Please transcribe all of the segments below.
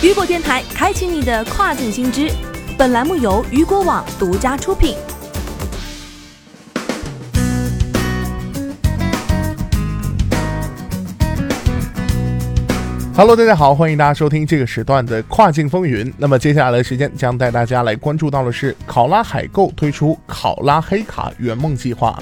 雨果电台开启你的跨境新知，本栏目由雨果网独家出品。Hello，大家好，欢迎大家收听这个时段的跨境风云。那么接下来的时间将带大家来关注到的是，考拉海购推出考拉黑卡圆梦计划。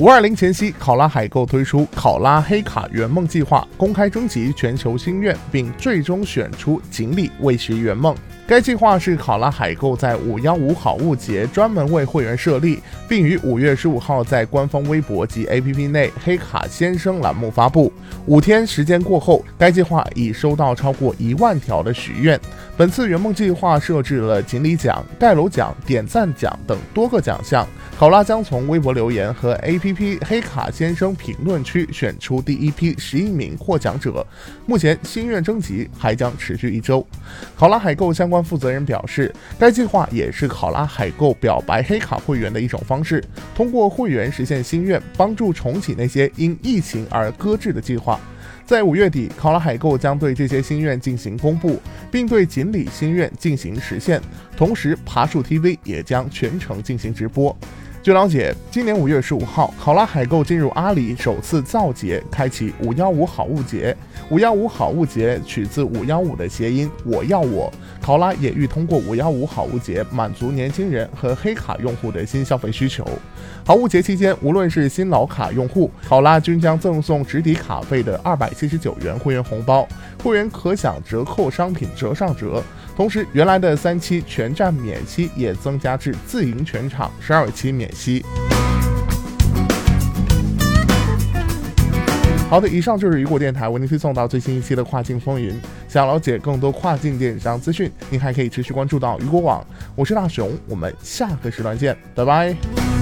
五二零前夕，考拉海购推出考拉黑卡圆梦计划，公开征集全球心愿，并最终选出锦鲤为其圆梦。该计划是考拉海购在五幺五好物节专门为会员设立，并于五月十五号在官方微博及 APP 内“黑卡先生”栏目发布。五天时间过后，该计划已收到超过一万条的许愿。本次圆梦计划设置了锦鲤奖、盖楼奖、点赞奖等多个奖项。考拉将从微博留言和 APP 黑卡先生评论区选出第一批十一名获奖者。目前心愿征集还将持续一周。考拉海购相关负责人表示，该计划也是考拉海购表白黑卡会员的一种方式，通过会员实现心愿，帮助重启那些因疫情而搁置的计划。在五月底，考拉海购将对这些心愿进行公布，并对锦鲤心愿进行实现。同时，爬树 TV 也将全程进行直播。据了解，今年五月十五号，考拉海购进入阿里首次造节，开启五幺五好物节。五幺五好物节取自五幺五的谐音“我要我”。考拉也欲通过五幺五好物节满足年轻人和黑卡用户的新消费需求。好物节期间，无论是新老卡用户，考拉均将赠送直抵卡费的二百七十九元会员红包，会员可享折扣商品折上折。同时，原来的三期全站免息也增加至自营全场十二期免息。好的，以上就是雨果电台为您推送到最新一期的跨境风云。想了解更多跨境电商资讯，您还可以持续关注到雨果网。我是大熊，我们下个时段见，拜拜。